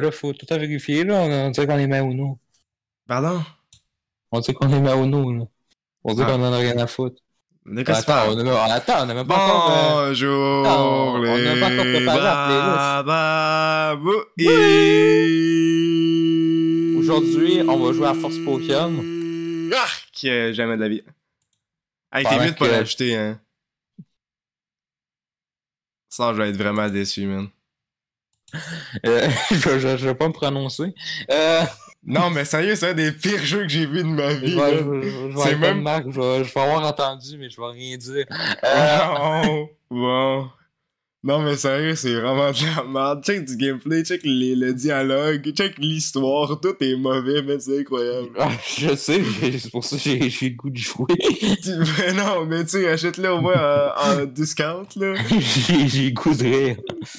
Là, faut tout à vérifier, là. On, on dirait qu'on est Mauno. Pardon? On dirait qu'on est Mauno, là. On dirait Ah. qu'on en a rien à foutre. Attends, on a, attends, on a même pas encore. euh, Bonjour, Non, on pas encore les préparé la bababouis. Aujourd'hui, on va jouer à Force Pokémon. Arc! Jamais de la vie. Hey, t'es mieux de pas que- l'acheter, hein. Ça, je vais être vraiment déçu, man. euh, je, je, je vais pas me prononcer. Euh, Non, mais sérieux, c'est un des pires jeux que j'ai vu de ma vie, C'est même- je vais, je vais avoir entendu, mais je vais rien dire. Euh, bon. Non, mais sérieux, c'est vraiment de la merde. Check du gameplay, check les, le dialogue, check l'histoire, tout est mauvais, mais c'est incroyable. ah, je sais, c'est pour ça que j'ai le goût de jouer. Mais non, mais tu sais, achète-le au moins en, en discount, là. j'ai le goût de rire.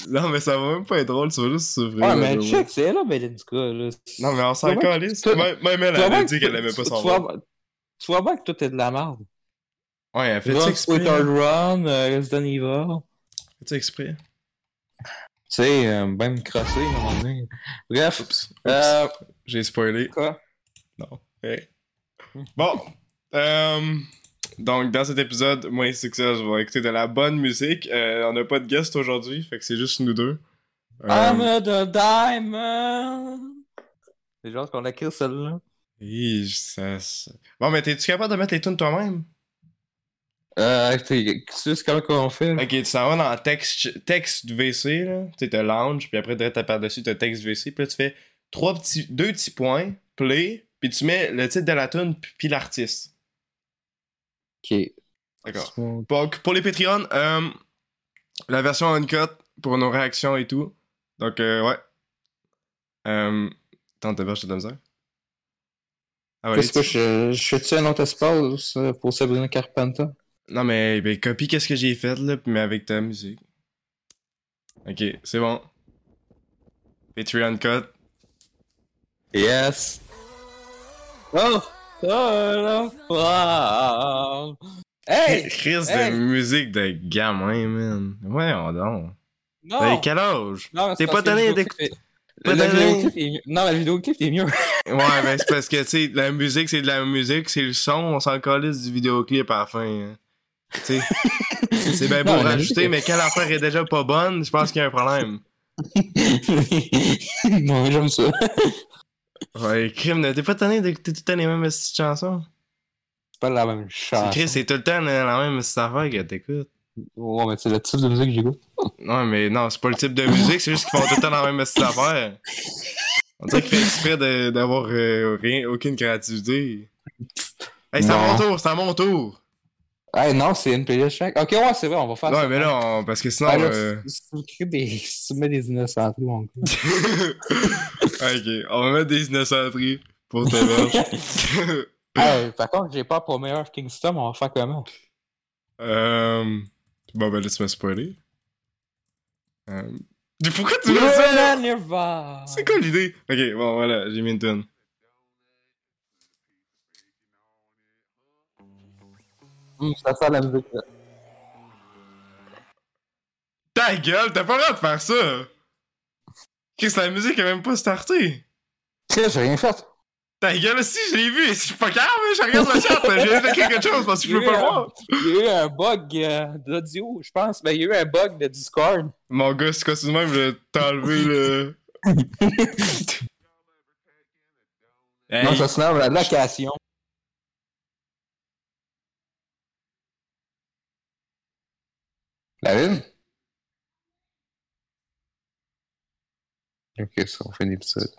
Non, mais ça va même pas être drôle, tu vas juste souffrir. Ouais, là, mais check, c'est là, Belinska, là. Non, mais on s'en calisse. Même elle bien dit que- qu'elle aimait pas son tu vois- Tu vois bien que tout est de la merde. Ouais, elle fait Run? Run, euh, Resident Evil. Fait ça exprès? Tu sais, euh, ben me crosser, à un moment donné. Bref, Oups. Oups. euh, J'ai spoilé. quoi? Non. Hey. Bon. Euh, donc, dans cet épisode, moi et Success, je vais écouter de la bonne musique. Euh, on n'a pas de guest aujourd'hui, fait que c'est juste nous deux. Euh, I'm a the diamond. C'est genre qu'on a écrit celle-là. ça, ça- Bon, mais t'es-tu capable de mettre les tunes toi-même? Euh, tu sais comment qu'on fait? Ok, tu s'en vas dans texte, texte VC, là. Tu sais, t'as lounge, puis après, t'as par-dessus, t'as texte VC, puis là, tu fais trois petits, deux petits points, play, puis tu mets le titre de la tune, puis- l'artiste. Ok. D'accord. Donc, pour les Patreons, euh, la version uncut pour nos réactions et tout. Donc, euh, ouais. Euh, Attends, t'as de la misère? Ah ouais, Qu'est-ce que je, je fais-tu un autre espace euh, pour Sabrina Carpenter? Non, mais ben, copie qu'est-ce que j'ai fait, là, mais avec ta musique. Ok, c'est bon. Patreon cut. Yes! Oh! Oh! Hey! Chris hey. de musique de gamin, man. Ouais, on donc. Non! T'as quel âge? T'es pas tanné est- pas vidéoclip est mieux. Non, le vidéoclip est mieux. Ouais, ben c'est parce que, tu sais, la musique, c'est de la musique, c'est le son, on s'en calisse du vidéoclip à la fin. hein. C'est bien beau Non, rajouter, mais quand l'affaire est déjà pas bonne, je pense qu'il y a un problème. non, j'aime ça. Ouais, crime, t'es pas tanné d'écouter tout le temps les mêmes petites chansons? C'est pas la même. Chris, c'est tout le temps la la même affaire que t'écoutes. Ouais, mais c'est le type de musique que j'écoute. Non, mais non, c'est pas le type de musique, c'est juste qu'ils font tout le temps la même petite affaire. On dirait qu'il fait exprès d'avoir euh, aucune créativité. Hey, c'est à mon tour, c'est à mon tour! Hey, non, c'est une playlist chaque. Ok, ouais, c'est vrai, on va faire ça. Ouais, mais là, on- parce que sinon. Ah, là, euh, tu des... tu mets des innocents, mon gars. ok, on va mettre des innocenteries pour ta verge. hey, par contre, j'ai pas pour meilleur Kingston, on va faire comment? euh... Bon, ben là, tu m'as spoilé. Euh... Pourquoi tu veux ça? C'est quoi l'idée? Ok, bon, voilà, j'ai mis une tune. Ça sent la musique. là. Ta gueule, t'as pas le droit de faire ça! Qu'est-ce que la musique a même pas starté? Tiens, j'ai rien fait. Ta gueule, si, je l'ai vu, je suis pas calme, je regarde le chat, j'ai écrit quelque chose parce que je peux pas le voir. Il y a eu un bug euh, d'audio, je pense. Ben, il y a eu un bug de Discord. Mon gars, c'est quoi, c'est de même, je vais t'enlever le. Hey, Non, ça se nomme la location. La lune? Ok, ça, on fait l'épisode.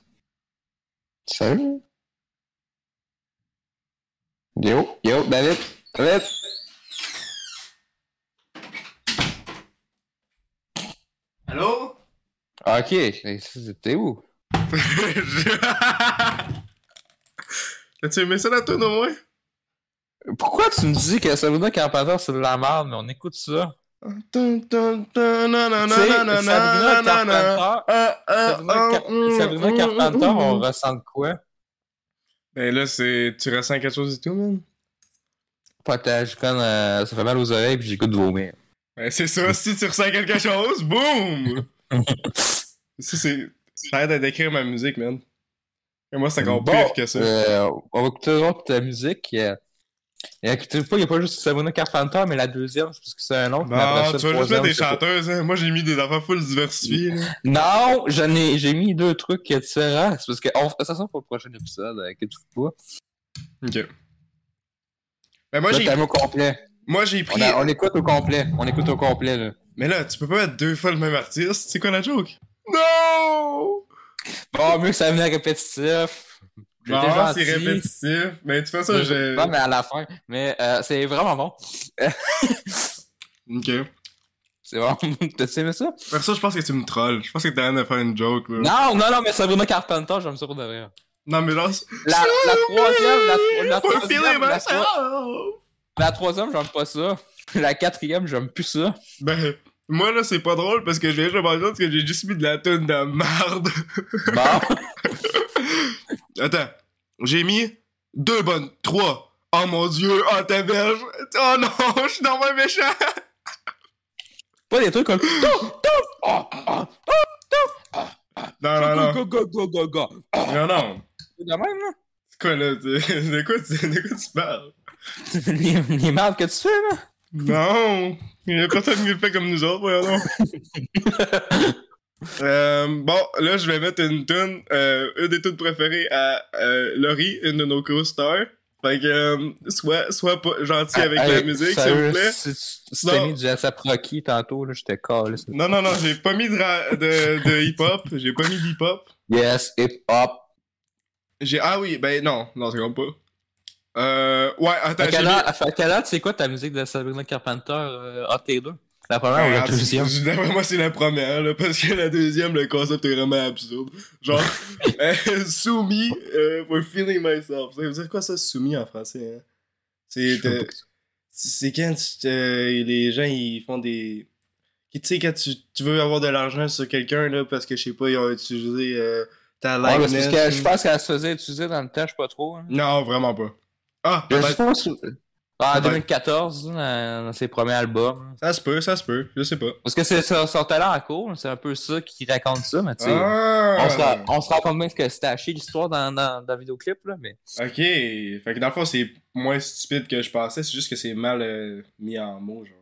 Salut? Yo, yo, David, David! Allô? Ok, c'était où? As-tu aimé ça la tune au moins? Pourquoi tu me dis que Sabrina Carpenter c'est de la merde, mais on écoute ça? Sabrina na, na, na. Carpenter, on mm. ressent de quoi? Ben là, c'est. Tu ressens quelque chose et tout, man? Potage, comme euh, ça fait mal aux oreilles puis j'écoute vomir. Ben c'est ça, si tu ressens quelque chose, boum! ça, c'est. J'arrête d'écrire ma musique, man. Et moi, c'est encore Bon, pire que ça. euh, on va écouter autre ta musique. Euh, écoutez pas, il n'y a pas juste Sabrina Carpenter, mais la deuxième, c'est parce que c'est un autre. ça, tu vas juste mettre des chanteuses, hein. Moi, j'ai mis des affaires full diversifiées, là. Non, j'en ai, j'ai mis deux trucs différents. C'est parce que on fera ça pour le prochain épisode, euh, que tu fais pas. Ok. Ben, moi, j'ai au complet. moi, j'ai On, pris. a- on écoute au complet. On écoute au complet, là. Mais là, tu peux pas mettre deux fois le même artiste. C'est quoi la joke? Non! Bon, mieux que ça venait répétitif. Gentil. c'est répétitif. Mais de toute façon, j'ai. Non, mais à la fin. Mais euh, c'est vraiment bon. Ok. C'est bon. T'as aimé ça? Perso, je pense que tu me trolls. Je pense que t'es en train de faire une joke, là. Non, non, non, mais Sabrina Carpenter, j'aime ça pour de vrai. Non, mais là. La, la troisième, la, la troisième, la, tro- la troisième, j'aime pas ça. La quatrième, j'aime plus ça. Ben, moi, là, c'est pas drôle parce que je viens de me rendre compte que j'ai juste mis de la tonne de merde. Bon. Attends. J'ai mis deux bonnes. Trois. Oh mon dieu. Oh, ta berge. Oh non, je suis dans mon méchant. pas des trucs comme. Oh, oh, Non, non, non. Go, go, go, go, go. Non, non. C'est de même, là? C'est quoi, là? De quoi, tu- de quoi tu parles? les, les marques que tu fais, là? Non. Il y a personne qui le fait comme nous autres, voyons. Euh, bon, là, je vais mettre une tune, euh, une des tunes préférées à euh, Laurie, une de nos co-stars. Fait que, sois, sois pas gentil avec la Hey, musique, s'il vous plaît. Si, si t'as Non. mis du ASAP Rocky tantôt, là, j'étais calé. Non, non, non, j'ai pas mis de, ra- de, de hip-hop. J'ai pas mis d'hip-hop. Yes, hip hop. J'ai, ah oui, ben non, non, c'est comme pas. Euh, ouais, attends, j'ai mis... fait là, tu sais quoi ta musique de Sabrina Carpenter euh, AT2 La première ou la Ah, deuxième? D'après moi, c'est la première, là, parce que la deuxième, le concept est vraiment absurde. Genre, euh, soumis euh, for feeling myself. Ça veut dire quoi ça, soumis en français? Hein? C'est euh, c'est quand euh, les gens ils font des. Tu sais, quand tu, tu veux avoir de l'argent sur quelqu'un, là, parce que je sais pas, ils ont utilisé euh, ta Ouais, likeness. c'est parce que je pense qu'elle se faisait utiliser dans le temps, je sais pas trop. Hein. Non, vraiment pas. Ah, Je si- Ah, en Peut-être. 2014, dans, ses premiers albums. Ça se peut, ça se peut, je sais pas. Parce que c'est son, talent en cours, c'est un peu ça qui raconte ça, mais tu sais. Ah! On, se, rend compte bien que c'était haché l'histoire dans, dans, dans le vidéoclip, là, mais. Ok, fait que dans le fond, c'est moins stupide que je pensais, c'est juste que c'est mal euh, mis en mots, genre.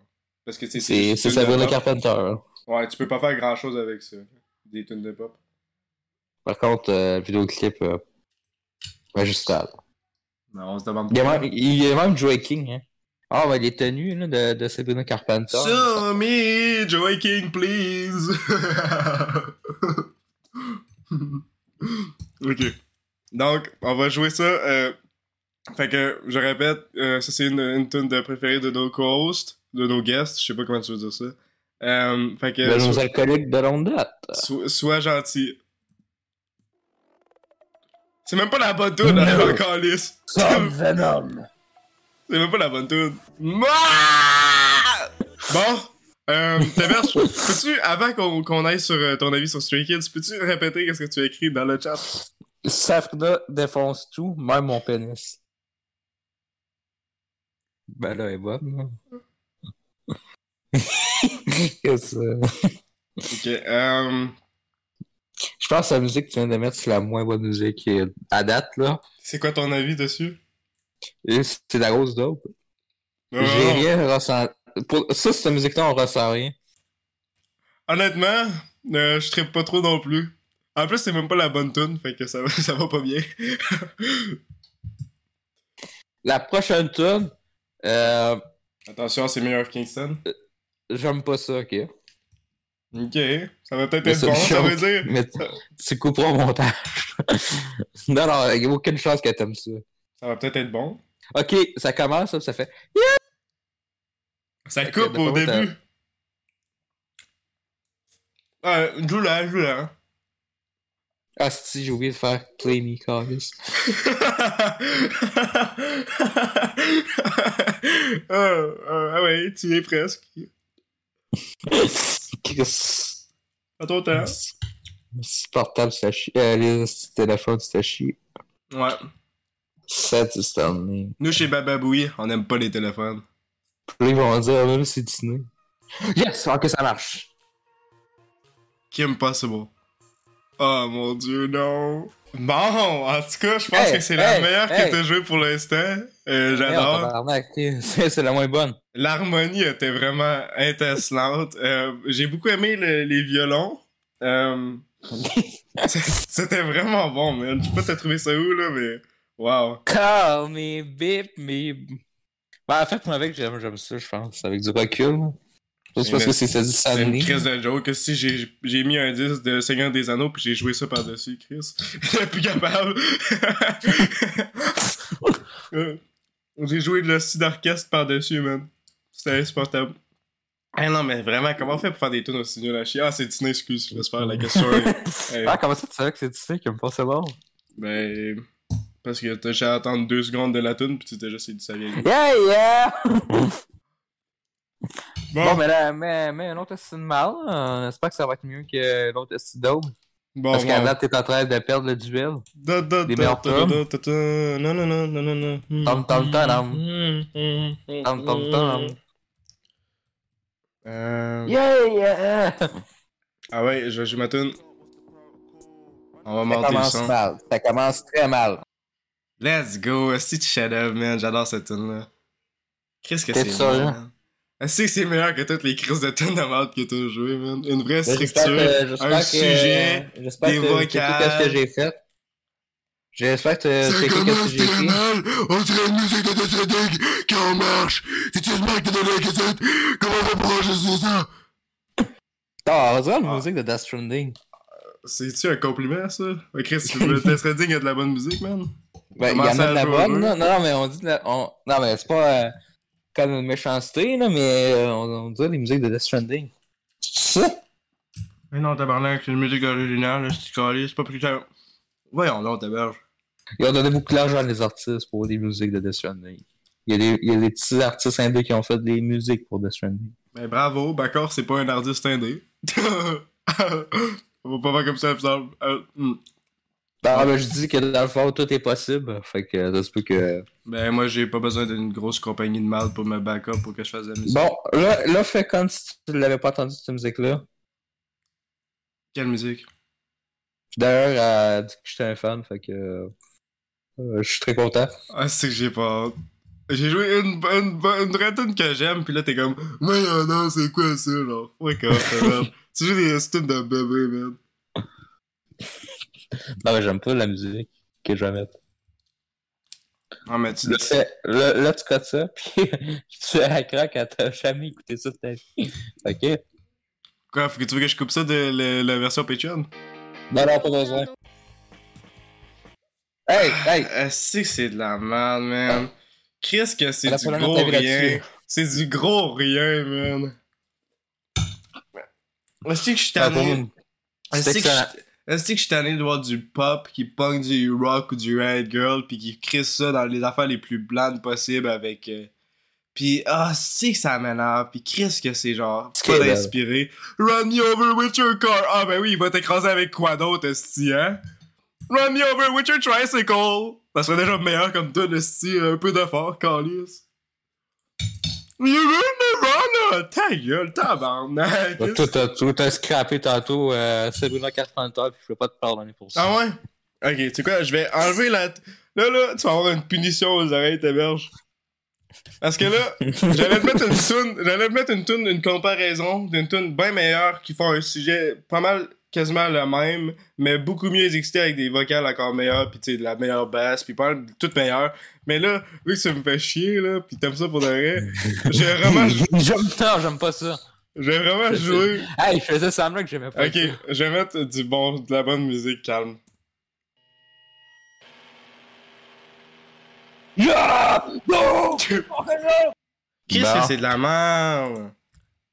Parce que tu sais, C'est c'est pop. Carpenter. hein. Ouais, tu peux pas faire grand chose avec ça. Des tunes de pop. Par contre, euh, le vidéoclip, euh, ajustable. Mais on se demande même, il a même Joey King, hein. Ah, ben, les tenues là, de, de Sabrina Carpenter. So me, Joey King, please! ok. Donc, on va jouer ça. euh, Fait que, je répète, euh, ça c'est une, une tune de préférée de nos co-hosts, de nos guests, je sais pas comment tu veux dire ça. Euh, fait que, de nos alcooliques de longue date. so- sois gentil. C'est même pas la bonne tune, No. lisse. Comme Venom. C'est même pas la bonne tune. Bon, euh, Taberge, peux-tu, avant qu'on aille sur euh, ton avis sur Stray Kids, peux-tu répéter qu'est-ce que tu as écrit dans le chat? Sabrina défonce tout, même mon pénis. Ben là, elle est bonne. Qu'est-ce que Ok, euh, pense que la musique que tu viens de mettre, c'est la moins bonne musique à date, là. c'est quoi ton avis dessus? C'est la grosse dope. J'ai rien ressenti. Pour... Ça, cette musique-là, on ressent rien. Honnêtement, euh, je trippe pas trop non plus. En plus, c'est même pas la bonne tune, fait que ça va, ça va pas bien. La prochaine tune, euh, Attention, c'est meilleur Kingston. j'aime pas ça, ok. Ok, ça va peut-être être bon, ça veut dire. Mais tu- couperas au montage. non, non, il n'y a aucune chance que t'aimes ça. Ça va peut-être être bon. Ok, ça commence, ça, fait. Ça coupe au d'après moi, début. Ah, joue-la, joue-la. Ah, si, j'ai oublié de faire Play Me, Carlis. ah, ah, ah ouais, tu y es presque. Qu'est-ce À ton temps. Si portable, ça chie. Euh, les téléphones, ça chie. Ouais. Ça, tu. Nous, chez Bababoui, on aime pas les téléphones. Puis ils vont dire, là, c'est Disney. Yes! Ok, ça marche. Kim Possible. Oh mon dieu, non. Bon, en tout cas, je pense Hey, que c'est la meilleure hey. que t'as joué pour l'instant. Euh, J'adore. C'est la moins bonne. L'harmonie était vraiment intenslante. Euh, J'ai beaucoup aimé le- les violons. Euh, C'était vraiment bon, man. Je sais pas t'as trouvé ça où, là, mais... Wow. Call me, beep me. Ben, en fait, avec, j'aime j'aime ça, je pense, avec du recul. Juste parce que c'est ça dit C'est une Stanley. crise de joke. que Si j'ai mis un disque de Seigneur des Anneaux puis j'ai joué ça par-dessus, Chris. J'étais plus capable. J'ai joué de l'hostie d'orchestre par-dessus, man. C'était insupportable. Ah non, mais vraiment, comment on fait pour faire des tunes aussi nulles à chier? Ah, c'est Tina, excuse, je laisse faire la question. Hey. Ah, comment ça, tu savais que c'est Disney qui me passait bon? Ben, parce que t'as juste à attendre deux secondes de la tune puis tu t'es juste dit ça vient. Yeah, yeah! Bon, Bon, mais là, mais, mais un autre esti de mal, on espère que ça va être mieux que l'autre esti d'aube. bon, Parce qu'à date, t'es en train de perdre le duel. Da, da, Des meilleurs. Non, non, non, non, non, non. Tom, tom, tom. Tom, Tom, tom, tom. Euh... Yeah, yeah! Ah ouais, je joue ma tune. On va Ça monter le commence son. mal. Ça commence très mal. Let's go, c'est chef-d'œuvre, man. J'adore cette tune-là. Qu'est-ce que c'est bon, Est-ce que c'est meilleur que toutes les crises de tunes de merde que t'as joué, man? Une vraie structure, j'espère que- j'espère un que- sujet. J'espère des que vocales. ce que j'ai fait. J'espère que t'as checké ce que j'ai fait. mal, on dirait une musique de Death quand on marche. Si tu que t'as donné la cassette, comment on va enregistrer ça? Ah, on dirait la Ah. musique de Death Stranding. C'est-tu un compliment, ça? Ouais, Chris, le Death Stranding a de la bonne musique, man. Ben, il y en a de la bonne. Non, non, mais on dit de la... on... Non, mais c'est pas euh, comme une méchanceté, là, mais euh, on, on dirait les musiques de Death Stranding. C'est ça? Mais non, tabarnak, c'est une musique originale, c'est calé, c'est pas plus tard. Voyons, non, tabarnak. Ils ont donné beaucoup d'argent à les artistes pour les musiques de Death Stranding. Il y a des, il y a des petits artistes indés qui ont fait des musiques pour Death Stranding. Ben bravo, Bacor, c'est pas un artiste indé. On va pas faire comme ça, ça. Euh. Ah, ben, je dis que dans le fond, tout est possible. Fait que ça se peut que. Ben moi, j'ai pas besoin d'une grosse compagnie de mal pour me backup pour que je fasse de la musique. Bon, là, là, fais comme si tu l'avais pas entendu, cette musique-là. Quelle musique? D'ailleurs, elle a dit que j'étais un fan, fait que. euh, je suis très content. Ah, c'est que j'ai pas hâte. J'ai joué une, une, une, que j'aime, pis là t'es comme, mais non, non, c'est quoi ça, genre? Fuck off, man. Tu joues des tunes de bébé, man. Non, mais j'aime pas la musique que je vais mettre. Ah, mais tu Là, là, là, tu cotes ça, puis tu es à crack quand t'as jamais écouté ça de ta vie. Ok? Quoi, faut que tu veux que je coupe ça de la, la version Patreon? Non, non, pas besoin. Hey, hey! Est-ce que c'est de la merde, man? Qu'est-ce que c'est du gros rien? C'est du gros rien, man. Est-ce que je suis Ah, tanné? Est-ce que je est-ce que je suis tanné de voir du pop qui punk du rock ou du red girl pis qui crée ça dans les affaires les plus blandes possibles avec. euh, Pis ah, c'est que ça m'énerve. Pis qu'est-ce que c'est genre pas d'inspiré. Run me over with your car. Ah ben oui, il va t'écraser avec quoi d'autre, esti, hein? Run me over with your tricycle. Ça serait déjà meilleur comme toi, esti, un peu d'effort, calice. You run the runner! Ta gueule, tabarnak! Bah, Tout t'as scrappé tantôt, euh, Sabrina Carpenter, puis je peux pas te pardonner pour ça. Ah ouais? Ok, tu sais quoi, je vais enlever la. Là, là, tu vas avoir une punition aux oreilles, ta berge. Parce que là, j'allais te mettre une tune, j'allais te mettre une tune, une comparaison d'une tune bien meilleure qui font un sujet pas mal, quasiment le même, mais beaucoup mieux exécuté avec des vocales encore meilleures, pis tu sais, de la meilleure basse, pis pas mal tout meilleur. Mais là, vu que ça me fait chier, là, pis t'aimes ça pour de vrai, j'ai vraiment, J'aime non, j'aime pas ça. j'ai vraiment joué. Hey, je faisais semblant que j'aimais pas Ok, ça. je vais mettre du bon, de la bonne musique calme. Yeah! No! Qu'est-ce Bon. que c'est de la merde?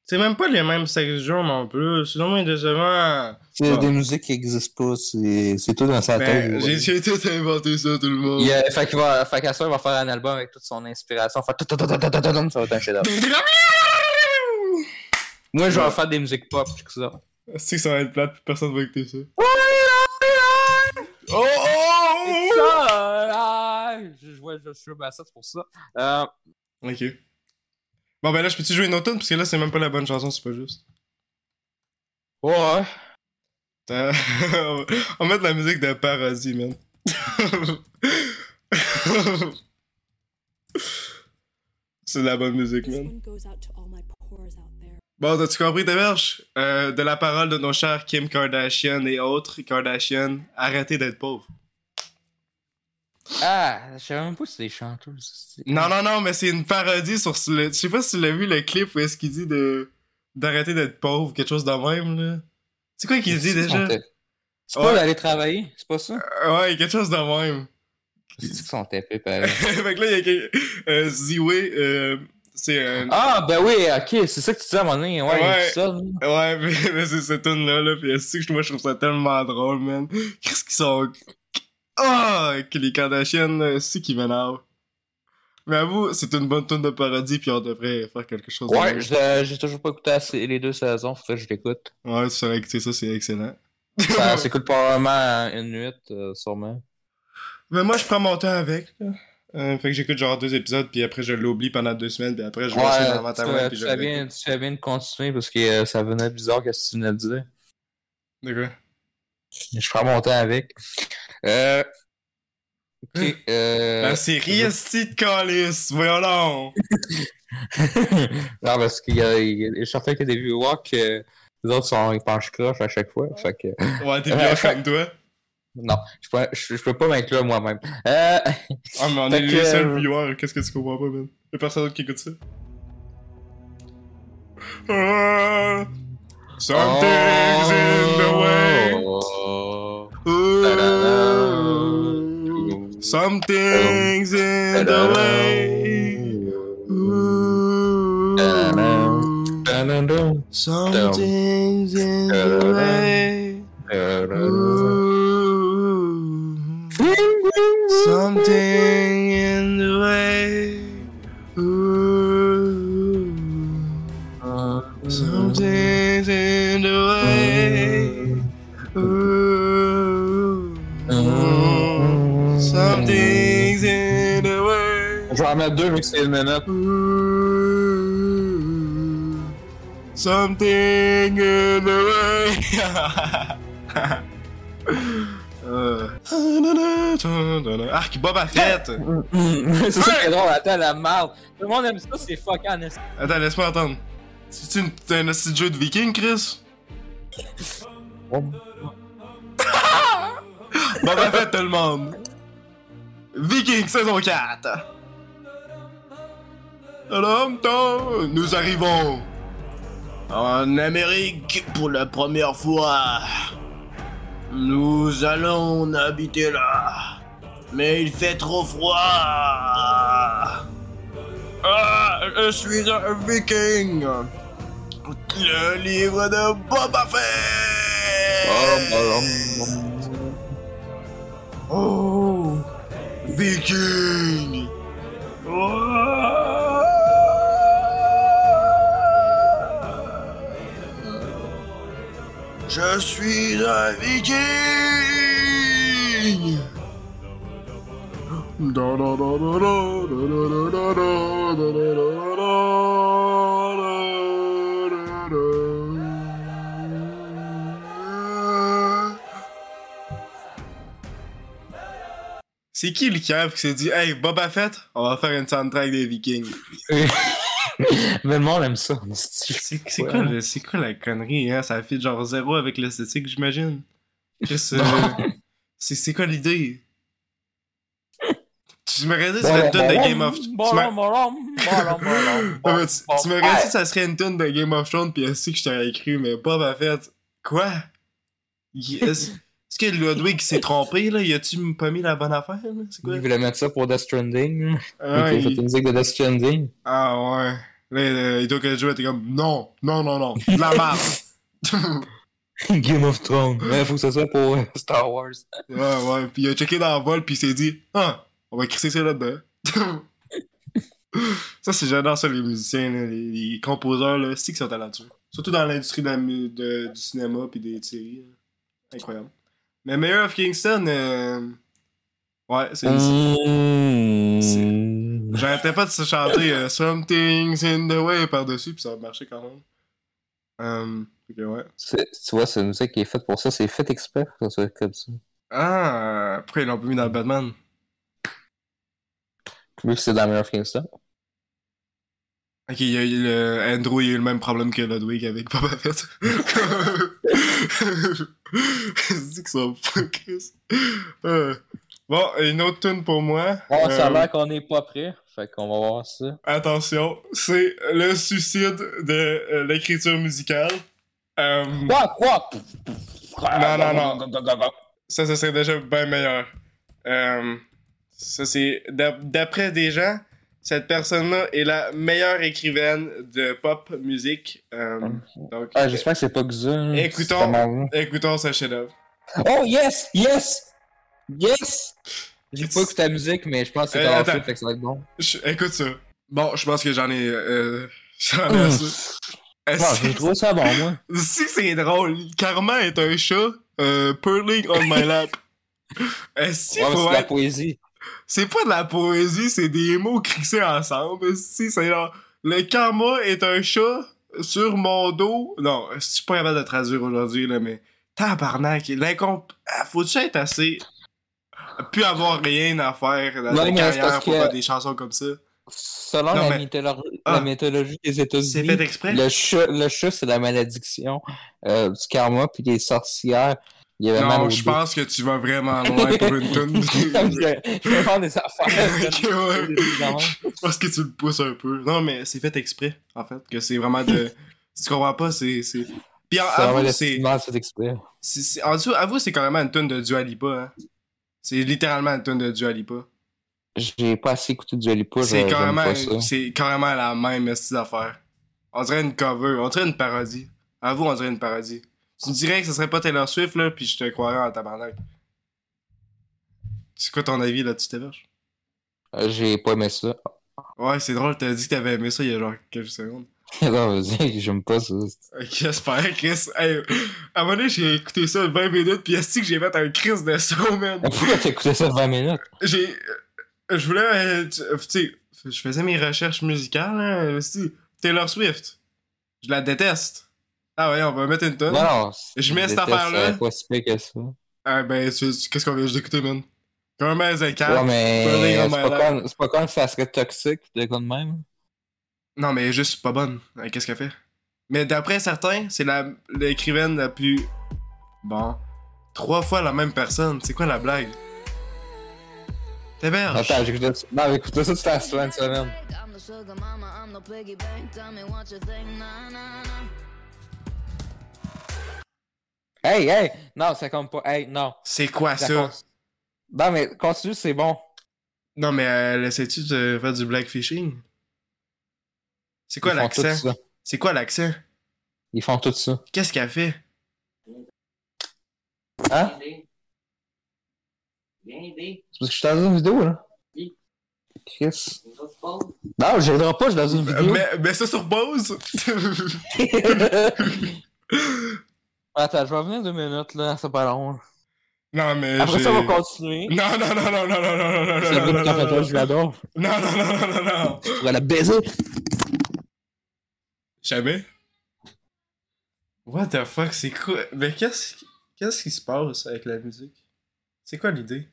C'est même pas les mêmes jours non plus. C'est vraiment décevant. C'est Bon. des musiques qui existent pas, c'est c'est tout dans sa tête. Ben, j'ai j'ai tout inventé ça, tout le monde. Il, euh, fait qu'il va, fait qu'à ça, il va faire un album avec toute son inspiration. Faire tout, tout, tout, tout, tout, tout, tout, ça va être un. Moi, je vais faire des musiques pop, tout ça. C'est que ça va être plate, puis personne va écouter ça. Oh, oh, oh, Ça, euh, ah, je, je vois, je suis ben, ça, c'est pour ça. Euh, oh. Ok. Bon, ben là, je peux-tu jouer une autre tune? Parce que là, c'est même pas la bonne chanson, c'est pas juste. ouais. On va mettre la musique de parodie, man. C'est de la bonne musique, man. one goes out to all my pores out there. Bon, t'as-tu compris, Taverge? Euh, de la parole de nos chers Kim Kardashian et autres Kardashian, arrêtez d'être pauvres. Ah, je savais même pas si c'est des chanteuses. Non, non, non, mais c'est une parodie sur le... Je sais pas si tu l'as vu, le clip où est-ce qu'il dit de... d'arrêter d'être pauvre, quelque chose de même, là. C'est quoi qu'il dit déjà? C'est pas d'aller travailler, c'est pas ça? Euh, Ouais, quelque chose de même. C'est qu'ils sont tapés pareil. fait que là, il y a euh, Ziway, euh, c'est un... Ah, ben oui, ok, c'est ça que tu dis à moment donné. Ouais, Ouais. c'est ça. Ouais, mais, mais c'est cette tune là là, pis c'est que moi je trouve ça tellement drôle, man. Qu'est-ce qu'ils sont... Ah, que les Kardashians, là, c'est qui m'énervent. Mais avoue, c'est une bonne tune de parodie, puis on devrait faire quelque chose Ouais, j'ai toujours pas écouté assez- les deux saisons, faudrait que je l'écoute. Ouais, tu saurais écouter ça, c'est excellent. Ça s'écoute probablement une nuit, euh, sûrement. Mais moi, je prends mon temps avec. Euh, fait que j'écoute genre deux épisodes, puis après je l'oublie pendant deux semaines, puis après je ça dans ma Ouais, tu, fais- puis je bien, l'écoute. tu fais bien de continuer parce que euh, ça venait bizarre qu'est-ce que tu venais de dire. De quoi? Je prends mon temps avec. Euh. Ok, euh. La série Esti de Calice, voyons donc! non, parce qu'il y a, je suis certain qu'il y a des viewers que les autres sont, ils penchent croche à chaque fois. Fait que. Ouais, t'es bien fait- comme toi. Non, je peux, je, je peux pas m'inclure moi-même. Euh. Ah, mais on Fait est que, les seuls euh, viewers, qu'est-ce que tu comprends pas, man? Y'a personne d'autre qui écoute ça? Ah, something's in the way. Oh. Ooh, something's in the way. Ooh, something's in the way. Ooh, something vais en mettre deux vu que c'est une minute. Something in the way. Euh. Arc Boba Fett! c'est ça qui est drôle, attends, la marde. Tout le monde aime ça, c'est fucking. Attends, laisse-moi entendre. C'est-tu une- c'est un petit jeu de viking, Chris? Boba Fett, tout le monde! Viking saison 4! Nous arrivons en Amérique pour la première fois. Nous allons habiter là, mais il fait trop froid. Ah, je suis un viking. Le livre de Boba Fett. Oh, viking. Je suis un viking. Da, da, da, da, da, da, da, da, da, da, da, C'est qui le cave qui s'est dit Hey Boba Fett, on va faire une soundtrack des Vikings? Mais le monde aime ça. C'est quoi, le- c'est quoi la connerie, hein? Ça fait genre zéro avec l'esthétique, j'imagine. Euh, c'est quoi l'idée? Tu m'aurais dit que ça serait une tonne de Game of... Tu m'as- Ah, mais tu- m'aurais dit que ça serait une tonne de Game of Thrones pis aussi que je t'aurais écrit, mais Boba Fett, quoi? Il- Est-ce que Ludwig s'est trompé, là? Y a-tu pas mis la bonne affaire, là? C'est quoi? Il voulait mettre ça pour Death Stranding. Ah, il a fait il- une musique de Death Stranding. ah ouais. Là, euh, Hideo Kojima était comme, non, non, non, non, de la merde! Game of Thrones. Mais faut que ça soit pour euh, Star Wars. Ouais, ouais. Puis il a checké dans le vol, puis il s'est dit Ah, on va crisser ça là-dedans. ça, c'est j'adore ça, les musiciens, là, les, les composeurs, là, c'est qu'ils sont talentueux. Surtout dans l'industrie de la mu- de- du cinéma puis des séries. Incroyable. Mais Mayor of Kingston, euh, ouais, c'est. Mmh. J'arrêtais pas de se chanter euh, Something's in the way par-dessus, puis ça a marché quand même. Euh, Ok, ouais. Tu vois, c'est une musique qui est faite pour ça. C'est fait exprès ça comme ça. Ah, pourquoi ils l'ont pas mis dans Batman? Vu que c'est dans American Star. Ok, il y a, a le, Andrew, il a eu le même problème que Ludwig avec Boba Fett. C'est que ça va Chris. Euh, Bon, une autre tune pour moi. Bon, ça a Euh, l'air qu'on n'est pas prêt. Fait qu'on va voir ça. Attention, c'est le suicide de euh, l'écriture musicale. Euh, Quoi, quoi? Non, non, non. ça, ça serait déjà bien meilleur. Euh, ça, c'est. d'ap- D'après des gens, cette personne-là est la meilleure écrivaine de pop musique. Euh, donc, Ah, j'espère que c'est pas Xun. Écoutons. écoutons ce chef-d'œuvre. Oh, yes! Yes! Yes! J'ai pas écouté la musique, mais je pense que c'est Euh, attends. fait que ça va être bon. Je- Écoute ça. Bon, je pense que j'en ai. Euh, j'en ai assez. Est-ce j'ai trouvé ça bon, moi. Si c'est drôle, Karma est un chat euh, purling on my lap. Est-ce Ouais, faut la poésie. C'est pas de la poésie, c'est des mots crissés ensemble. Si c'est genre le karma est un chat sur mon dos. Non, je suis pas capable de traduire aujourd'hui là, mais tabarnak, l'incomp. Ah, Faut-tu être assez plus avoir rien à faire dans c'est carrière pour que- faire des chansons comme ça? Selon Non, la, mais- mythologie, Ah. la mythologie des C'est États-Unis, le chat, le chat c'est la malédiction euh, du karma, puis les sorcières, il avait Non, je pense que tu vas vraiment loin pour une. Comme je, vais faire des affaires. Je pense que tu le pousses un peu. Non, mais c'est fait exprès, en fait. Que c'est vraiment de. si tu comprends pas, c'est. c'est... Puis en- avoue, c'est. mal fait exprès. c'est- En dessous, avoue, c'est carrément une tonne de Dua Lipa, hein. C'est littéralement une tonne de Dua Lipa. J'ai pas assez écouté du Lipa, C'est carrément, c'est carrément la même style d'affaires. On dirait une cover, on dirait une parodie. Avoue, on dirait une parodie. Tu me dirais que ce serait pas Taylor Swift, là, puis je te croirais en tabarnak. C'est quoi ton avis là-dessus, Taverge? Euh, J'ai pas aimé ça. Ouais, c'est drôle, t'as dit que t'avais aimé ça il y a genre quelques secondes. non, vas-y, j'aime pas ça. Ok, j'espère, Chris. Hey, à un moment donné, j'ai écouté ça 20 minutes, puis est-ce que j'ai fait un Chris de son, man? Pourquoi t'as écouté ça 20 minutes? J'ai. euh, Je voulais. euh, tu tu sais, je faisais mes recherches musicales, hein. aussi. Taylor Swift. Je la déteste. Ah ouais, on va mettre une tonne. Non, non. Je mets cette affaire-là. c'est pas si pire que ça. Ah ben, qu'est-ce qu'on vient juste d'écouter, man? Comme un Zécan. Ouais, mais c'est pas, c'est pas comme ça serait toxique, de quoi de même. Non, mais elle est juste pas bonne. Euh, Qu'est-ce qu'elle fait? Mais d'après certains, c'est la l'écrivaine la plus. Bon. Trois fois la même personne. C'est quoi la blague? T'héberges. Attends, j'ai écouté ça. Non, mais écoutez ça, c'était la semaine, semaine. Hey, hey! Non, ça compte pas. Hey, non. C'est quoi Ça ça? compte- Non, mais continue, c'est bon. Non, mais euh, essaies-tu de faire du blackfishing? C'est quoi l'accent? C'est quoi l'accent? Ils font tout ça. Qu'est-ce qu'elle fait? Hein? C'est parce que je suis dans une vidéo, là. Oui. Chris. Non, je reviendrai pas, je suis dans une vidéo. Mais, mais ça sur pause! Attends, je vais revenir deux minutes, là, c'est pas long. non, mais. Après ça, on va continuer. Non, non, non, non, non, non, non, non, non, C'est non, le non, non, je l'adore. non, non, non, non, non, non. Je pourrais la baiser. Jamais? What the fuck, c'est quoi? Mais qu'est-ce qu'est-ce qui se passe avec la musique? C'est quoi l'idée?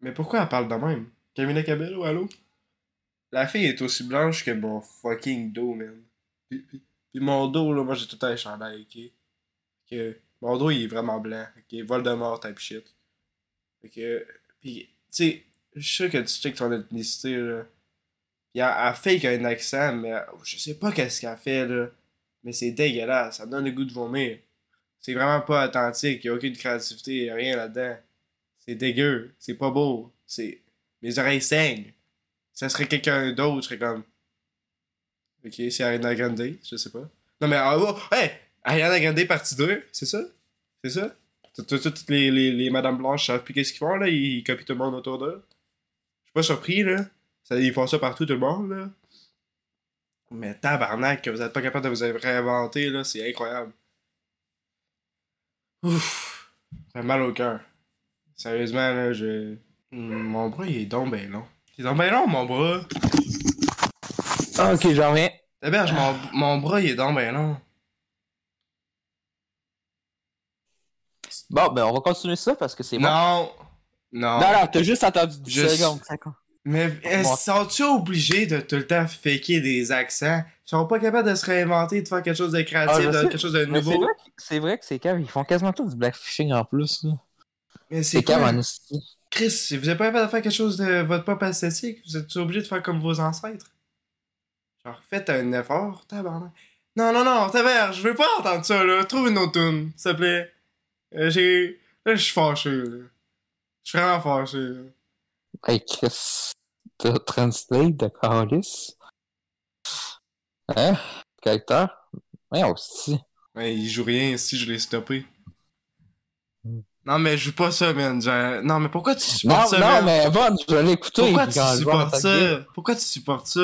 Mais pourquoi elle parle de même? Camila Cabello, allô? La fille est aussi blanche que mon fucking dos, man. Puis, puis- puis mon dos, là, moi j'ai tout un chandail, ok? Que mon dos, il est vraiment blanc, ok? Voldemort type shit. Fait que, pis, tu sais, je suis sûr que tu checkes ton ethnicité, là. Pis elle, elle fake un accent, mais je sais pas qu'est-ce qu'elle fait, là. Mais c'est dégueulasse, ça me donne le goût de vomir. C'est vraiment pas authentique, y a aucune créativité, y a rien là-dedans. C'est dégueu, c'est pas beau, c'est... Mes oreilles saignent. Ça serait quelqu'un d'autre, comme... Ok, c'est Ariana Grande, je sais pas. Non mais, ah, oh, hey! Ariana Grande partie 2, c'est ça? C'est ça? Tout- tout- Toutes les, les, les Madame Blanche savent plus qu'est-ce qu'ils font, là, ils copient tout le monde autour d'eux. Je suis pas surpris, là. Ils font ça partout, tout le monde, là. Mais tabarnak, que vous êtes pas capable de vous réinventer, là, c'est incroyable. Ouf. Ça fait mal au cœur. Sérieusement, là, je... Mon bras, il est donc ben long. Il est donc ben long, mon bras. Ah, ok, j'en reviens. Héberge, mon, mon bras, il est donc ben non. Bon, ben on va continuer ça parce que c'est moi. Non! Non. Non, t'as juste attendu 10 Juste- secondes. Mais eh, sont tu obligés de tout le temps faker des accents? Ils sont pas capables de se réinventer, de faire quelque chose de créatif, ah, de- sais. quelque chose de C'est nouveau. vrai, que- c'est vrai que c'est ils font quasiment tout du blackfishing en plus. là. Mais c'est C'est cave. Chris, si vous êtes pas capable de faire quelque chose de votre propre esthétique, vous êtes obligé de faire comme vos ancêtres? Genre, faites un effort, tabarnak. Non, non, non, tabarnak, je veux pas entendre ça, là. Trouve une autre tune, s'il te plaît. Euh, j'ai... Là, je suis fâché, là. Je suis vraiment fâché, là. Hey Chris, t'as translate de Carlis? Hein? Caractère? Ouais, aussi. Ouais, il joue rien si je l'ai stoppé. Hmm. Non, mais je joue pas ça, man. J'ai- Non, mais pourquoi tu Non, supportes ça, non, man? mais Von, je l'ai écouté. Pourquoi tu supportes ça? Pourquoi tu supportes ça?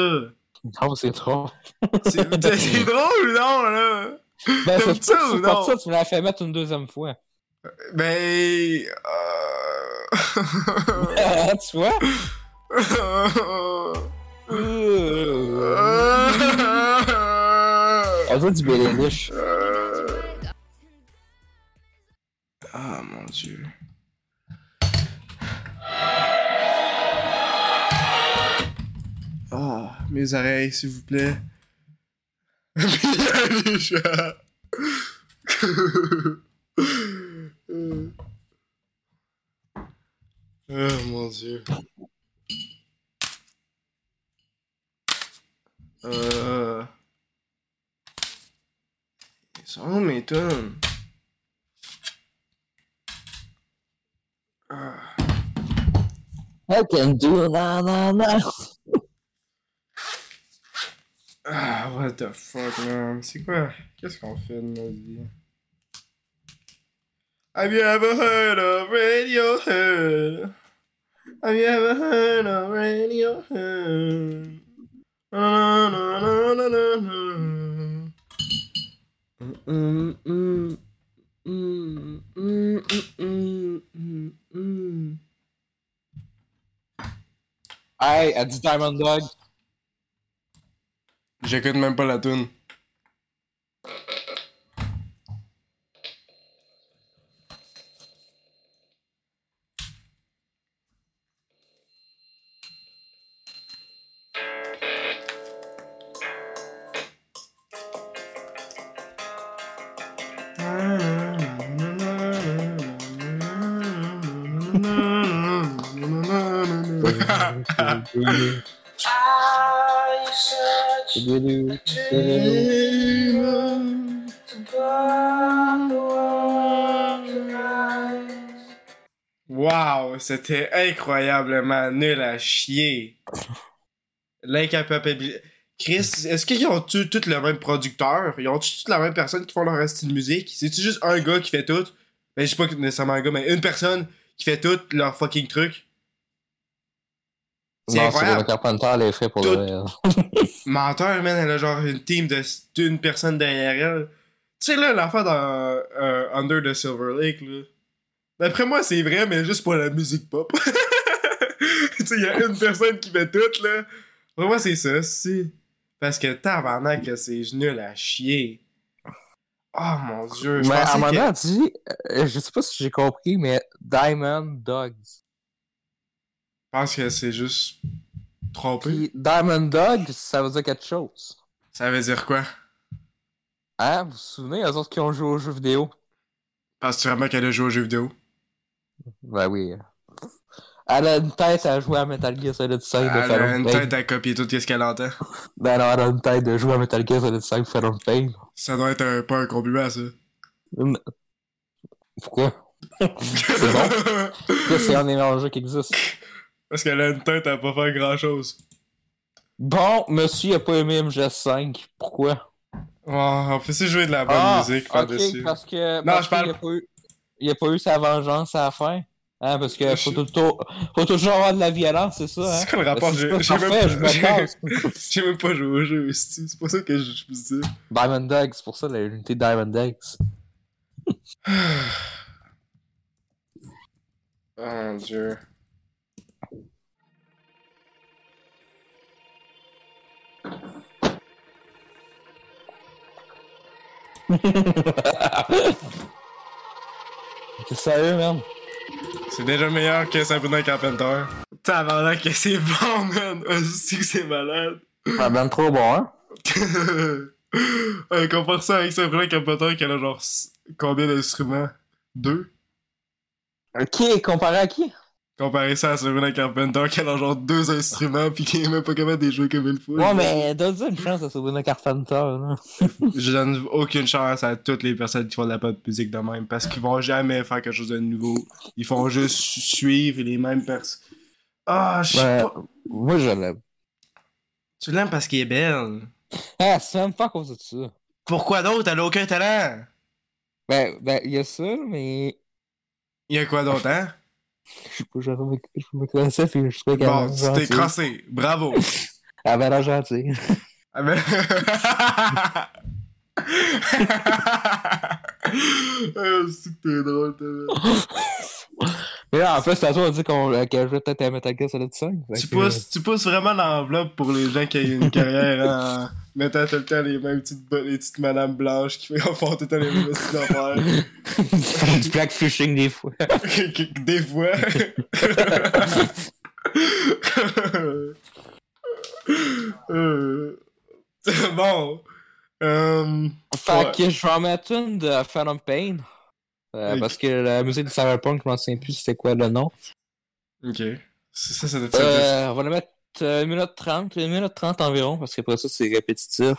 Non, c'est trop. C'est drôle, non, là? Ben, c'est ça ou non? ça, tu me l'as fait mettre une deuxième fois. Ben... Euh... tu vois? On veut du Béléniche. Mes oreilles, s'il vous plaît. les chats. oh mon dieu. Euh... Ils sont où mes tunes? Ah. I can do na na na. The fuck, man? C'est quoi? Qu'est-ce qu'on fait de notre vie? Have you ever heard of Radiohead? Have you ever heard of Radiohead? Na, na, na, na, na, na. Mm, dit Diamond Dog. J'écoute même pas la tune. Wow, c'était incroyablement nul à chier. L'incapabilité. Chris, est-ce qu'ils ont tous le même producteur? Ils ont tous la même personne qui font leur style de musique? C'est-tu juste un gars qui fait tout? Ben, je sais pas nécessairement un gars, mais une personne qui fait tout leur fucking truc? C'est Non, c'est incroyable. le Carpenter les fait pour Tout- le Menteur, man, elle a genre une team de d'une personne derrière elle. Tu sais, là, l'affaire dans euh, Under the Silver Lake, là. D'après moi, c'est vrai, mais juste pour la musique pop. tu sais, il y a une personne qui fait tout, là. Pour moi, c'est ça, si. Parce que tabarnak, que c'est nul à chier. Oh mon dieu, je Mais à un moment dit, euh, je sais pas si j'ai compris, mais Diamond Dogs. Je pense que c'est juste trompé. Puis Diamond Dogs, ça veut dire quelque chose. Ça veut dire quoi? Hein? Vous vous souvenez, eux autres qui ont joué aux jeux vidéo? Penses-tu vraiment qu'elle a joué aux jeux vidéo? Ben oui. Elle a une tête à jouer à Metal Gear Solid 5 de Elle a une tête à copier tout ce qu'elle entend. Ben non, elle a une tête de jouer à Metal Gear Solid 5 Phantom Pain. Ça doit être un, pas un compliment, ça. Pourquoi? c'est bon? C'est un des meilleurs jeux qui existe. Parce qu'elle a une tête à pas faire grand chose. Bon, monsieur a pas aimé MGS5. Pourquoi? Oh, on peut aussi jouer de la bonne Ah, musique par-dessus. parce que. Non, parce je parle- a pas Il a pas eu sa vengeance à la fin. Hein, parce que Je- faut, toujours- faut toujours avoir de la violence, c'est ça, hein? C'est quoi le rapport? J'ai même, pas- même pas joué au jeu, c'est pour ça que je, me dis. Diamond Dogs, c'est pour ça l'unité Diamond Dogs. Oh mon dieu. T'es sérieux, man? C'est déjà meilleur que Sabrina Carpenter. Tabarnak que c'est bon, man! Je sais que c'est malade. Ça ben trop bon, hein? ouais, compare ça avec Sabrina Carpenter qui a genre combien d'instruments? Deux? Ok, comparé à qui? Comparer ça à Sabrina Carpenter qui a genre deux instruments pis qui est même pas capable de les jouer comme il faut. Ouais, mais donne-lui une chance à Sabrina Carpenter, là. Je donne aucune chance à toutes les personnes qui font de la pop musique de même parce qu'ils vont jamais faire quelque chose de nouveau. Ils font juste suivre les mêmes personnes. Ah, je sais Ouais. pas. Moi, je l'aime. Tu l'aimes parce qu'elle est belle. Ah, c'est même pas à cause de ça. Pourquoi d'autre? Elle a aucun talent. Ben, ben, il y a ça, mais. Il y a quoi d'autre, hein? Je je me, connaissais, puis je trouvais qu'elle Bon, tu t'es crassé. Bravo. Elle avait l'air gentille. Ah ben... Ah, c'est que t'es drôle, Mais là, en plus, tantôt, on dit qu'on, euh, qu'elle jouait peut-être à Metal Gear Solid 5. fait tu que- pousses, tu pousses vraiment l'enveloppe pour les gens qui ont une carrière en mettant tout le temps les mêmes petites, les petites madames blanches qui font tout le temps les mêmes font du blackfishing des fois. Des fois. Euh, bon. Euh, Fait Ouais. que je vais en mettre une de Phantom Pain. Euh. Parce que la musique de Cyberpunk, je m'en souviens plus c'était quoi le nom. ok. Ça, ça être Euh, on va la mettre euh, 1 minute 30, 1 minute 30 environ, parce qu'après ça, c'est répétitif.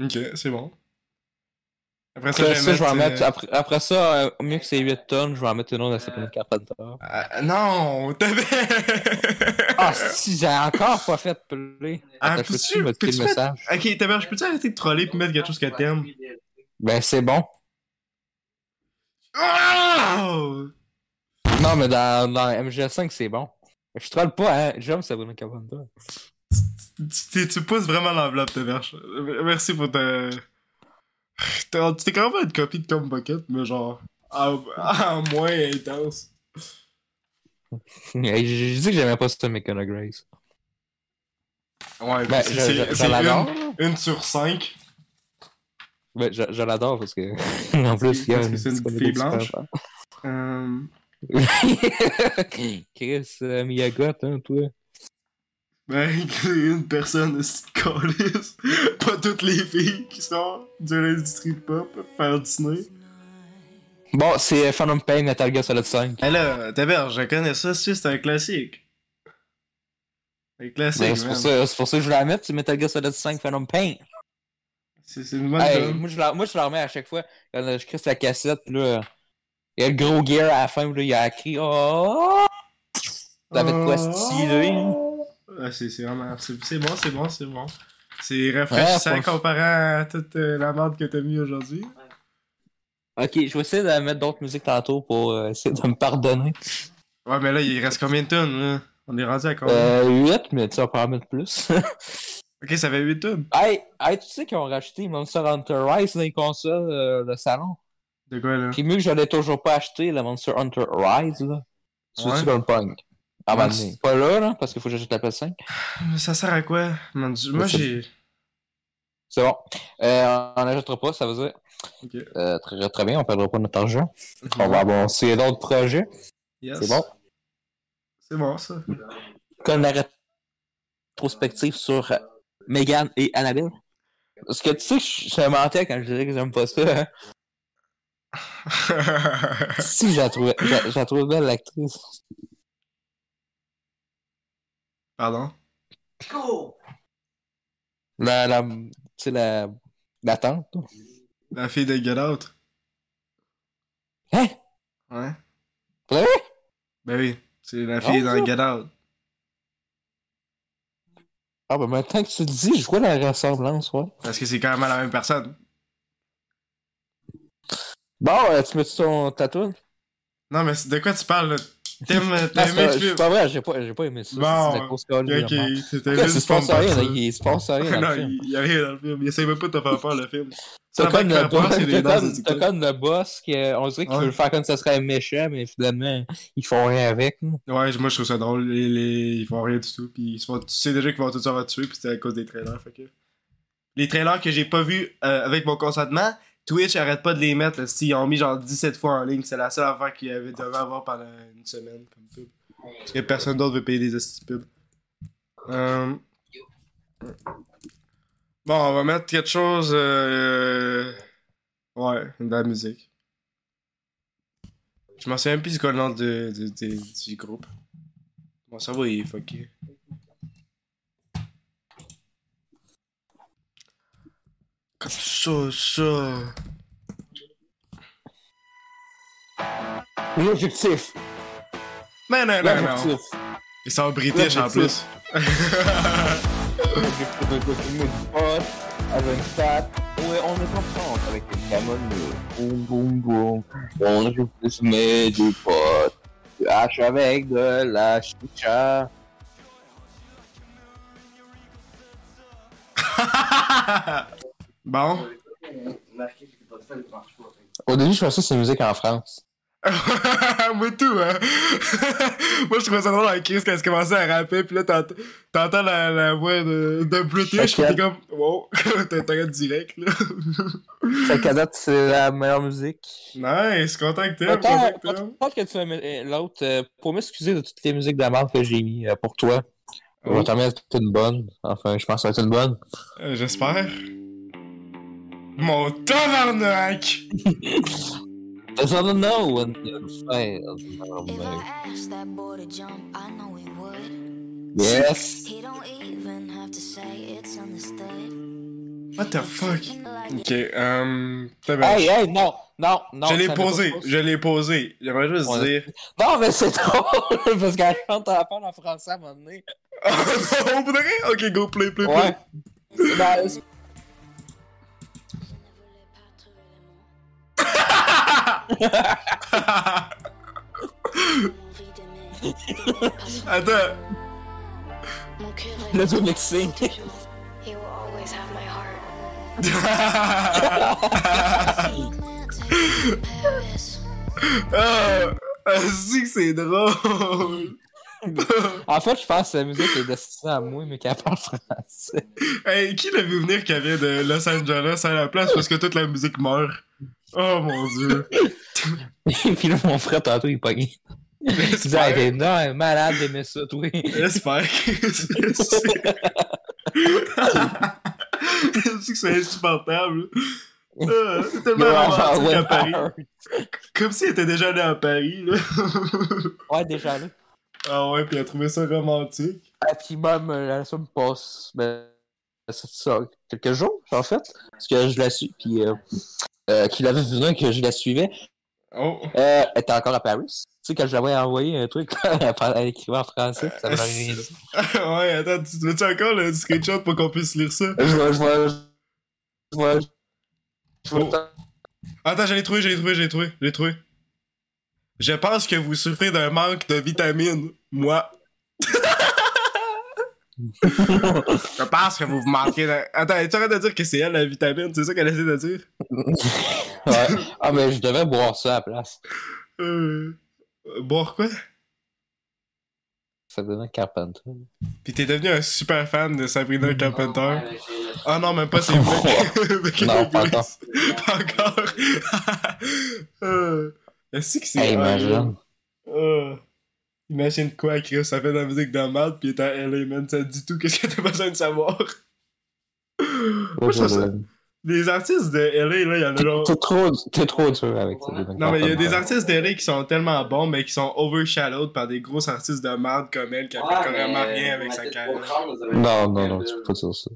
Ok, c'est bon. Après ça, Après ça, je vais en mettre, après, après ça, euh, au mieux que c'est 8 tonnes, je vais en mettre une autre de Sabrina Carpenter. euh, non, t'avais. Ah, si, j'ai encore pas fait play. Ah, peux-tu- me le mettre- message? Ok, t'avais, je peux-tu arrêter de troller pis mettre quelque chose que t'aimes? Ben, c'est bon. Oh! Non, mais dans, dans MGS5, c'est bon. Je troll pas, hein. J'aime Sabrina Carpenter. Tu, tu pousses vraiment l'enveloppe, ta verche. Merci pour ta. Tu t'es quand même une copie de Tom Bucket, mais genre. En, en moins intense. J'ai j'ai dit que j'aimais pas cette Mecana Grace. Ouais, Ben, c'est- je, je, je une, une sur cinq. Ben, je, je l'adore parce que. en plus, il y a Parce que c'est une fille blanche. Euh. Chris euh, Miyagot, hein, toi? ben, une personne calice. Pas toutes les filles qui sont de l'industrie pop faire Disney. Bon, c'est Phantom Pain Metal Gear Solid 5. Hé là, Taber, je connais ça, c'est un classique? Un classique, Ben, c'est pour, man. ça- c'est pour ça que je voulais la mettre, c'est Metal Gear Solid 5 Phantom Pain. C'est c'est une bonne Hey, job. moi, je la, moi, je la remets à chaque fois. Quand je crisse la cassette, là. Il y a le gros gear à la fin, pis là, il y a écrit Oh! T'avais de quoi stylé, hein? Ah, c'est vraiment. C'est bon, c'est bon, c'est bon. C'est rafraîchissant Ouais, comparé à toute euh, la merde que t'as mis aujourd'hui. Ok, je vais essayer de mettre d'autres musiques tantôt pour euh, essayer de me pardonner. Ouais, mais là, il reste combien de tonnes, là? On est rendu à combien? Euh, 8, mais tu vas pas en mettre plus. Ok, ça fait 8 tonnes. hey, hey, tu sais qu'ils ont rajouté Monster Hunter Rise dans les consoles euh, de salon? De quoi, là? Puis mieux que je l'ai toujours pas acheté, le Monster Hunter Rise, là. Tu Ouais. le punk? Ah, ben, Monst- pas là, là, parce qu'il faut que j'achète la PS5. Mais ça sert à quoi? Mon Dieu, moi, j'ai. C'est bon. Euh, on n'achètera pas, ça veut dire. Ok. Euh, très, très bien, on perdra pas notre argent. On va avancer d'autres projets. Yes. C'est bon. C'est bon, ça. Comme la rétrospective sur Megan et Annabelle. Parce que tu sais, je je mentais quand je disais que j'aime pas ça. Hein? si, j'ai trouvé, j'ai j'ai trouvé belle l'actrice. Pardon? La, la, tu sais, la, la tante. La fille de Get Out. Hein? Ouais. Vrai? Ben oui, c'est la fille Oh, dans ça. Get Out. Ah, ben maintenant que tu le dis, je vois la ressemblance, ouais. Parce que c'est quand même la même personne. Bon, euh, tu mets ton tatouage? Non, mais de quoi tu parles, là? T'aimes, aimé pas, vrai, j'ai pas, j'ai pas aimé ça. Bon, c'est la grosse Ok, c'était juste il se passe rien dans Non, le film. il y a rien dans le film. Il essaie même pas de te faire peur, le film. T'as comme, le boss, t'as comme- le boss qui, on dirait qu'il veut le faire comme ça serait méchant, mais finalement, ils font rien avec. Ouais, moi je trouve ça drôle. Ils font rien du tout. Puis se tu sais déjà qu'ils vont tout se faire tuer. Puis c'était à cause des trailers. Fait que... Les trailers que j'ai pas vus euh, avec mon consentement, Twitch arrête pas de les mettre, là, ils ont mis genre 17 fois en ligne. C'est la seule affaire qu'ils avaient devait avoir pendant une semaine comme pub. Parce que personne d'autre veut payer des hosties de pub. Euh... Bon, on va mettre quelque chose. Euh... Ouais, de la musique. Je m'en souviens plus du nom de, de- de- du groupe. Bon, ça va, il est fucké. Comme ça, ça. L'objectif. Mais non, non, non. Ils sont british en plus. L'objectif du avec une. Ouais, on est en France avec camons. Boum, boum, boum. On joue plus mais du pot. Tu haches avec de la chicha. bon. Au début, je pensais que c'est musique en France. Moi tout, hein. Moi, je trouvais ça drôle avec Chris quand elle commençait à rapper, pis là, t'ent- t'entends la, la voix de, de British, pis t'es comme, wow, t'arrêtes direct, là. Date, c'est la meilleure musique. nice, content que t'aimes, Attends, content que tu mettre euh, l'autre euh, pour m'excuser de toutes les musiques de la merde que j'ai mis euh, pour toi. Je vais Oh. t'en mettre une bonne. Enfin, je pense que ça va être une bonne. Euh, J'espère. Mon tabarnak! Cause I don't know when you fail. If I asked that boy to jump, I know he would. Yes. He don't even have to say it's understood. What the fuck? Ok, euh. tabarnak. Hey, hey, non, non, non. je l'ai posé, je l'ai posé. J'aimerais juste Ouais. dire. Non, mais c'est drôle, parce qu'elle chante à la fin en français à un moment donné. Oh non, vous voudrez? Ok, go, play, play, play. Ouais. Nice. Attends. Le duo mixing. He will always have my heart. Ah, si que c'est drôle. En fait, je pense que la musique est destinée à moi, mais qu'elle parle français. hey, qui l'a vu venir qui vient de Los Angeles à la place parce que toute la musique meurt? Oh mon dieu. Puis là, mon frère, tantôt, il pognait. Il disait, hey, t'es non, malade d'aimer ça, toi. J'espère que c'est. C'est que c'est insupportable. Ah, c'est tellement romantique à Paris. Comme s'il était déjà allé à Paris, là. Ouais, déjà là. ah ouais, puis il a trouvé ça romantique. Et puis même, la semaine passe, ben, c'est ça, quelques jours, en fait, parce que je la suis, puis euh, euh, qu'il avait vu que je la suivais, Oh. euh, elle était encore à Paris. Tu sais, quand je l'avais envoyé un truc, elle écrivait en français, ça m'a dit. ouais, attends, tu veux-tu encore le screenshot pour qu'on puisse lire ça? Je vois, je vois, je vois, je vois, Oh. Attends, je l'ai trouvé, je l'ai trouvé, je l'ai trouvé, je l'ai trouvé. Je pense que vous souffrez d'un manque de vitamines. Moi. je pense que vous vous manquez de... Attends, tu arrêtes de dire que c'est elle la vitamine? C'est ça qu'elle essaie de dire? ouais. Ah, mais je devais boire ça à la place. Euh... Boire quoi? Ça donnait Carpenter. Pis t'es devenu un super fan de Sabrina Carpenter? Ah non, même pas, c'est vrai. Non, pas encore. Pas encore. euh... Est-ce que c'est... Hey, imagine. Euh, imagine quoi, Chris, ça fait de la musique de merde pis t'es à LA, man, ça te dit tout, qu'est-ce que t'as besoin de savoir? Moi, je trouve ça- Les artistes de LA, là, y'en a genre... T'es trop, t'es trop dur avec ça. Non, mais il y a des artistes de LA qui sont tellement bons, mais qui sont overshadowed par des gros artistes de merde comme elle, qui a fait carrément rien avec sa carrière. Non, non, non, tu peux pas dire ça.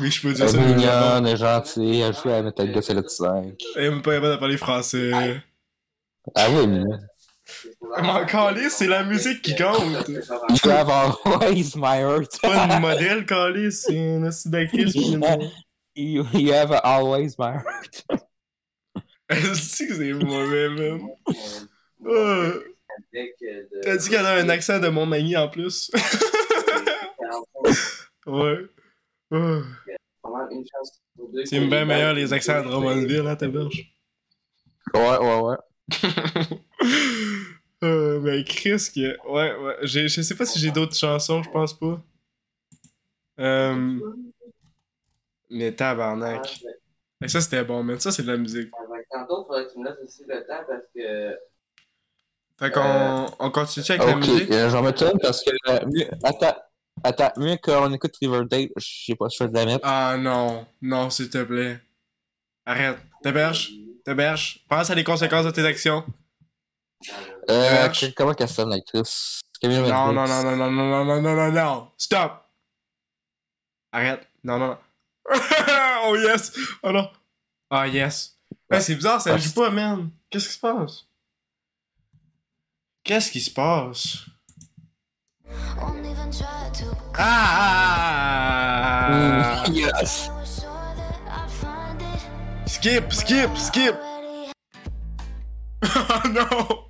Oui, je peux dire Elle ça. est mais mignonne, elle est gentille, elle joue à Metal Gear Solid 5. Elle est même pas capable de parler français. Ah oui, mais... Encore là, c'est la musique qui compte. You have always my heart. C'est pas une modèle, Calis, c'est une une- you, you have always my heart. Est-ce que c'est mauvais, man? Ah. T'as dit qu'elle a un accent de mon ami en plus. ouais. C'est bien meilleur les accents de Drummondville, hein, ta berge. Ouais, ouais, ouais. Euh, mais Chris, que... ouais, ouais. J'ai- Je sais pas si j'ai d'autres chansons, je pense pas. Euh... Mais tabarnak. Et ça, c'était bon, man. Ça, c'est de la musique. Tantôt, faudrait que tu me laisses aussi le temps parce que. Fait qu'on on continue avec la Ok, musique? euh, j'en mets une parce que. euh, mieux- Attends, attends, mieux qu'on écoute Riverdale, je sais pas si je vais la mettre. Ah non, non, s'il te plaît. Arrête. T'héberges. T'héberges. Pense à les conséquences de tes actions. Euh, Herge. que- comment qu'elle sonne l'actrice Camille Non, non, non, non, non, non, non, non, non, non. Stop. Arrête. Non, non, non. oh yes. Oh non. Ah yes. Ouais, c'est bizarre, ça Ah, joue pas, man. Qu'est-ce qui se passe? Qu'est-ce qui se passe? Even try to. Ah! Mm, Yes. I was sure that I'd find it. Skip, skip, skip! Oh non!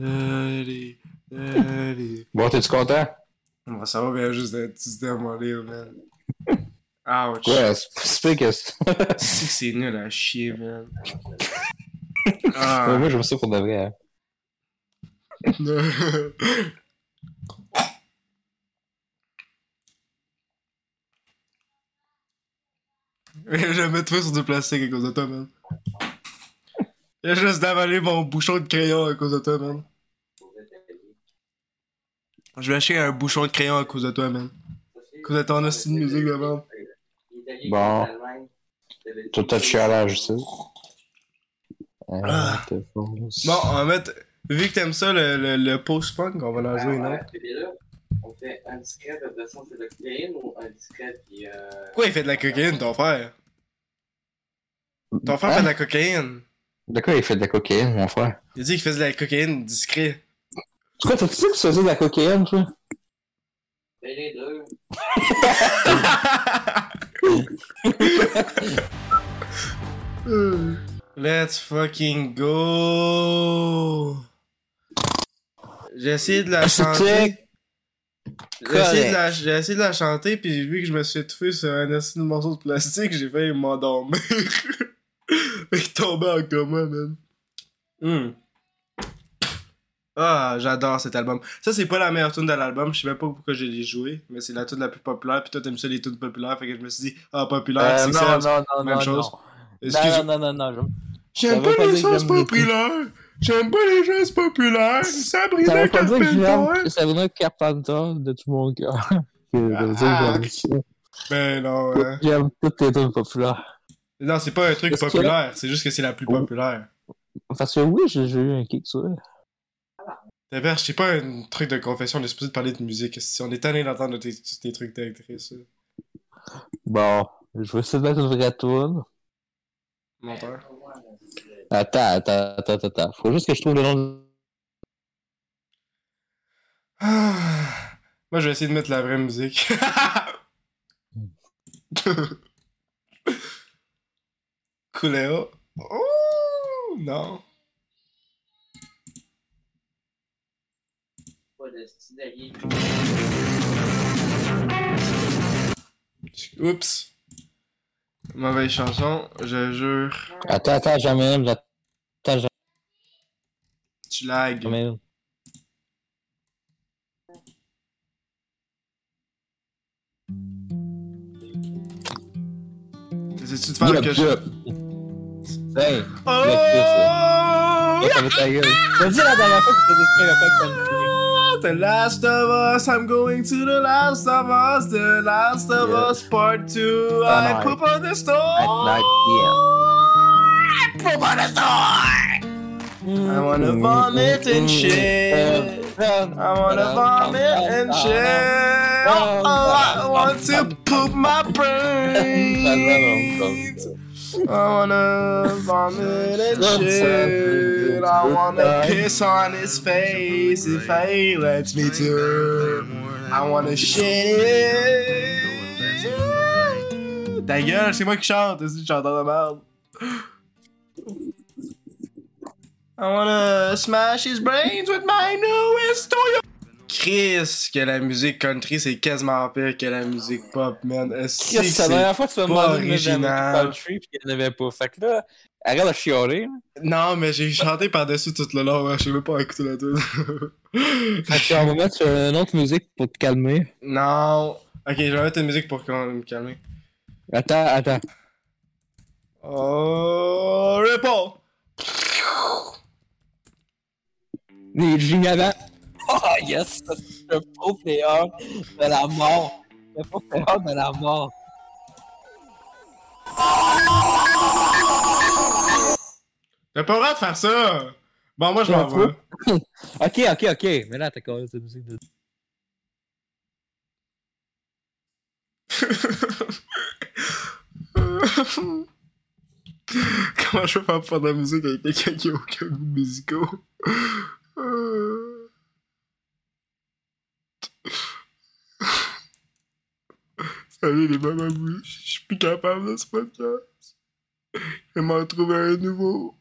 Daddy, daddy. Bon, t'es-tu content? Bon, ça va bien juste d'être juste démolé, man. Ouch. Ouais, c'est que. C'est c'est nul à chier, man. Ouais, Ah. Moi, j'aime ça pour de vrai. hein. J'ai jamais tué sur du plastique à cause de toi, man. J'ai juste d'avalé mon bouchon de crayon à cause de toi, man. Je vais acheter un bouchon de crayon à cause de toi, man. À cause de ton hostie de musique de vente. Bon. Tout le chialage, ça. Euh, Ah. faux. Bon, on va mettre. Vu que t'aimes ça, le, le, le post-punk, on va en jouer une autre. On fait un discret de de cocaïne ou un discret qui. Euh... Pourquoi il fait de la cocaïne, ton frère? Ton frère Hein? fait de la cocaïne. De quoi il fait de la cocaïne, mon frère? Il a dit qu'il faisait de la cocaïne discret. Pourquoi t'as-tu dit que tu faisais de la cocaïne, toi? les deux. Let's fucking go! J'ai essayé de la chanter. J'ai essayé, de la, j'ai essayé de la chanter, puis vu que je me suis étouffé sur un assis de morceau de plastique, j'ai failli m'endormir. Et tomber en coma, man. Hmm. Ah, j'adore cet album. Ça, c'est pas la meilleure tune de l'album, je sais même pas pourquoi je l'ai joué, mais c'est la tune la plus populaire, puis toi, t'aimes ça les tunes populaires, fait que je me suis dit, ah, populaire, Euh, c'est non, ça. non, non, même non, chose. non. Non, non, non, non, non. J'aime pas les choses populaires. J'aime pas les choses populaires. Sabrina Carpenter. Sabrina Carpenter de tout mon cœur. Ah. Ben non, hein. J'aime toutes les tunes populaires. Non, c'est pas un truc populaire. C'est juste que c'est la plus populaire. Parce que oui, j'ai j'ai eu un kick sur elle. D'ailleurs, c'est pas un truc de confession, on est supposé de parler de musique. Si on est tanné d'entendre tes, tes trucs d'actrice. Bon, je vais essayer de mettre une vraie tune. Menteur. Attends, attends, attends, attends. Faut juste que je trouve le nom de... Ah. Moi, je vais essayer de mettre la vraie musique. Cooleo. Oh, non. Oups. Mauvaise chanson, je jure. Attends, attends, jamais, attends, jamais. Tu lags. Tu faire quelque chose? Hey! Que The Last of Us, I'm going to The Last of Us, The Last of Yeah. Us Part 2, Ah, I non, poop on the store! At night, I poop on the store! I wanna mm-hmm. vomit and mm-hmm. shit. I wanna mm-hmm. vomit and shit. Oh, I want to poop my brains. I wanna vomit and shit. I wanna piss on his face if he lets me to. I wanna shit it Ta gueule, c'est moi qui chante, c'est chanteur de merde. I wanna smash his brains with my newest Toyota. Chris, que la musique country c'est quasiment pire que la musique pop, man. Est-ce que Chris, c'est la dernière fois que tu m'as demandé de musique country pis qu'il n'y en avait pas. Fait que là, arrête de chialer. Non, mais j'ai chanté par-dessus tout le long, hein, je sais même pas écouter la tune. Fait qu'on va mettre sur une autre musique pour te calmer. non. Ok, je vais mettre une musique pour me calme. Attends, attends. Oh, réponds! Les avant. Oh yes! Un pro player de la mort. Le pro player de la mort. T'as pas le droit de faire ça! Bon, moi je m'en vais. Ok, ok, ok. Mais là, t'as quand même cette musique de. Comment je peux faire faire de la musique avec quelqu'un qui a aucun goût musical? Salut les mamans, je suis plus capable de ce podcast. Vais m'en trouver un nouveau.